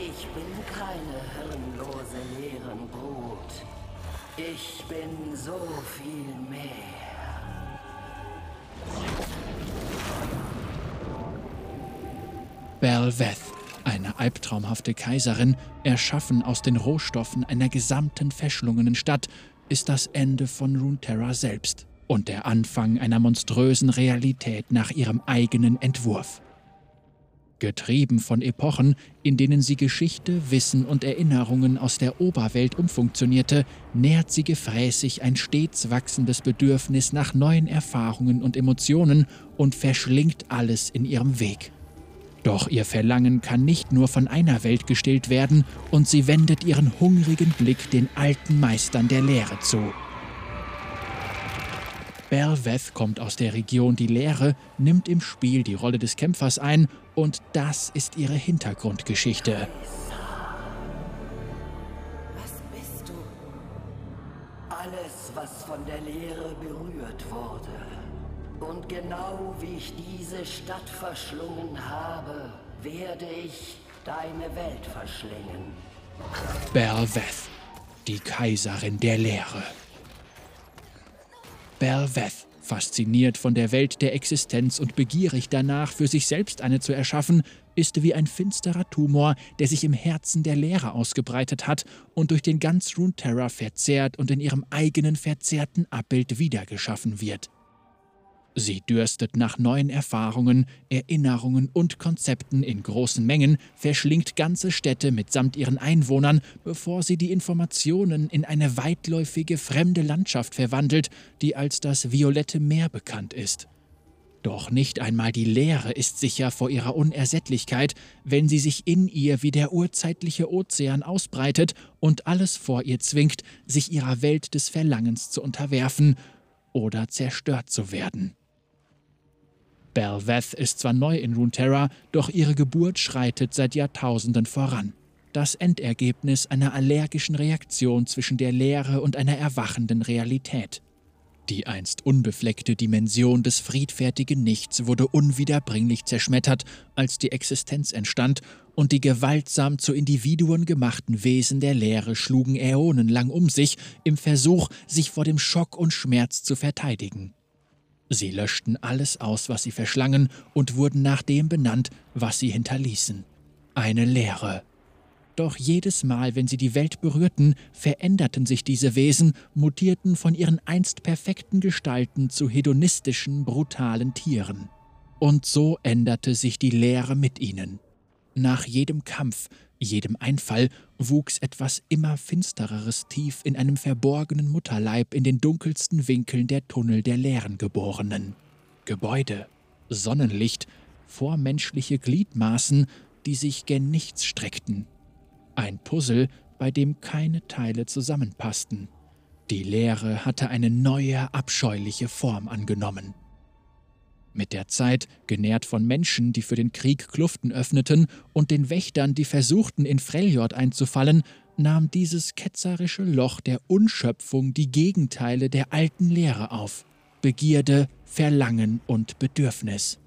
Ich bin keine hirnlose leeren Brut. Ich bin so viel mehr. Belveth, eine albtraumhafte Kaiserin, erschaffen aus den Rohstoffen einer gesamten verschlungenen Stadt, ist das Ende von Runeterra selbst und der Anfang einer monströsen Realität nach ihrem eigenen Entwurf. Getrieben von Epochen, in denen sie Geschichte, Wissen und Erinnerungen aus der Oberwelt umfunktionierte, nährt sie gefräßig ein stets wachsendes Bedürfnis nach neuen Erfahrungen und Emotionen und verschlingt alles in ihrem Weg. Doch ihr Verlangen kann nicht nur von einer Welt gestillt werden, und sie wendet ihren hungrigen Blick den alten Meistern der Lehre zu. Belveth kommt aus der Region Die Lehre, nimmt im Spiel die Rolle des Kämpfers ein und das ist ihre Hintergrundgeschichte. Was bist du? Alles, was von der Lehre berührt wurde. Und genau wie ich diese Stadt verschlungen habe, werde ich deine Welt verschlingen. Belveth, die Kaiserin der Lehre. Belveth, fasziniert von der Welt der Existenz und begierig danach, für sich selbst eine zu erschaffen, ist wie ein finsterer Tumor, der sich im Herzen der Lehre ausgebreitet hat und durch den ganz Runeterra verzehrt und in ihrem eigenen verzerrten Abbild wiedergeschaffen wird. Sie dürstet nach neuen Erfahrungen, Erinnerungen und Konzepten in großen Mengen, verschlingt ganze Städte mitsamt ihren Einwohnern, bevor sie die Informationen in eine weitläufige fremde Landschaft verwandelt, die als das violette Meer bekannt ist. Doch nicht einmal die Leere ist sicher vor ihrer Unersättlichkeit, wenn sie sich in ihr wie der urzeitliche Ozean ausbreitet und alles vor ihr zwingt, sich ihrer Welt des Verlangens zu unterwerfen oder zerstört zu werden. Belveth ist zwar neu in Runeterra, doch ihre Geburt schreitet seit Jahrtausenden voran. Das Endergebnis einer allergischen Reaktion zwischen der Leere und einer erwachenden Realität. Die einst unbefleckte Dimension des friedfertigen Nichts wurde unwiederbringlich zerschmettert, als die Existenz entstand, und die gewaltsam zu Individuen gemachten Wesen der Leere schlugen äonenlang um sich, im Versuch, sich vor dem Schock und Schmerz zu verteidigen. Sie löschten alles aus, was sie verschlangen, und wurden nach dem benannt, was sie hinterließen. Eine Leere. Doch jedes Mal, wenn sie die Welt berührten, veränderten sich diese Wesen, mutierten von ihren einst perfekten Gestalten zu hedonistischen, brutalen Tieren. Und so änderte sich die Leere mit ihnen. Nach jedem Kampf, jedem Einfall wuchs etwas immer Finstereres tief in einem verborgenen Mutterleib in den dunkelsten Winkeln der Tunnel der leeren Geborenen. Gebäude, Sonnenlicht, vormenschliche Gliedmaßen, die sich gen nichts streckten. Ein Puzzle, bei dem keine Teile zusammenpassten. Die Leere hatte eine neue, abscheuliche Form angenommen. Mit der Zeit, genährt von Menschen, die für den Krieg Kluften öffneten, und den Wächtern, die versuchten, in Freljord einzufallen, nahm dieses ketzerische Loch der Unschöpfung die Gegenteile der alten Lehre auf. Begierde, Verlangen und Bedürfnis.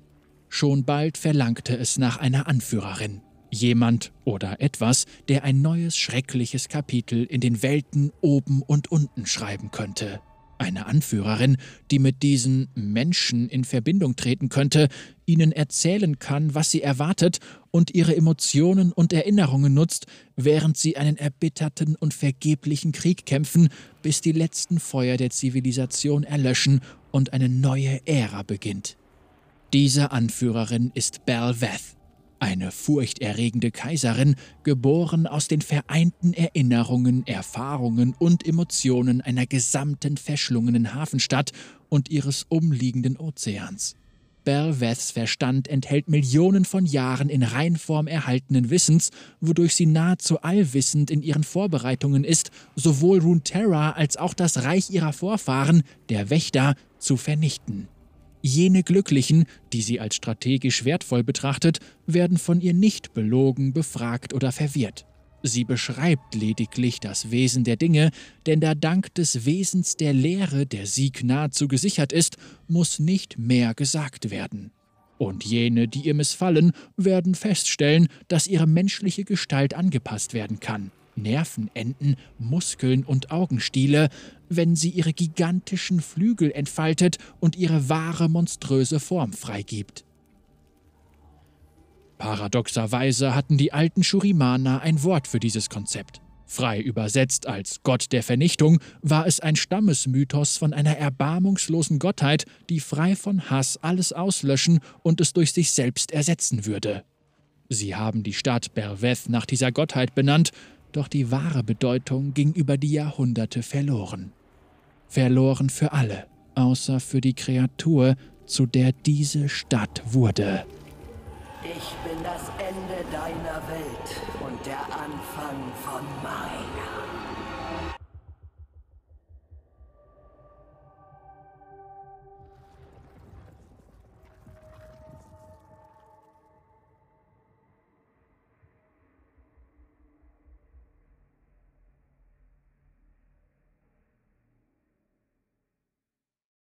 Schon bald verlangte es nach einer Anführerin. Jemand oder etwas, der ein neues schreckliches Kapitel in den Welten oben und unten schreiben könnte eine Anführerin, die mit diesen Menschen in Verbindung treten könnte, ihnen erzählen kann, was sie erwartet und ihre Emotionen und Erinnerungen nutzt, während sie einen erbitterten und vergeblichen Krieg kämpfen, bis die letzten Feuer der Zivilisation erlöschen und eine neue Ära beginnt. Diese Anführerin ist Belveth, eine furchterregende Kaiserin, geboren aus den vereinten Erinnerungen, Erfahrungen und Emotionen einer gesamten verschlungenen Hafenstadt und ihres umliegenden Ozeans. Belveths Verstand enthält Millionen von Jahren in Reinform erhaltenen Wissens, wodurch sie nahezu allwissend in ihren Vorbereitungen ist, sowohl Runeterra als auch das Reich ihrer Vorfahren, der Wächter, zu vernichten. Jene Glücklichen, die sie als strategisch wertvoll betrachtet, werden von ihr nicht belogen, befragt oder verwirrt. Sie beschreibt lediglich das Wesen der Dinge, denn da dank des Wesens der Lehre der Sieg nahezu gesichert ist, muss nicht mehr gesagt werden. Und jene, die ihr missfallen, werden feststellen, dass ihre menschliche Gestalt angepasst werden kann. Nervenenden, Muskeln und Augenstiele, wenn sie ihre gigantischen Flügel entfaltet und ihre wahre monströse Form freigibt. Paradoxerweise hatten die alten Shurimana ein Wort für dieses Konzept. Frei übersetzt als Gott der Vernichtung war es ein Stammesmythos von einer erbarmungslosen Gottheit, die frei von Hass alles auslöschen und es durch sich selbst ersetzen würde. Sie haben die Stadt Berweth nach dieser Gottheit benannt, doch die wahre Bedeutung ging über die Jahrhunderte verloren. Verloren für alle, außer für die Kreatur, zu der diese Stadt wurde. Ich bin das Ende deiner Welt und der Anfang von meiner.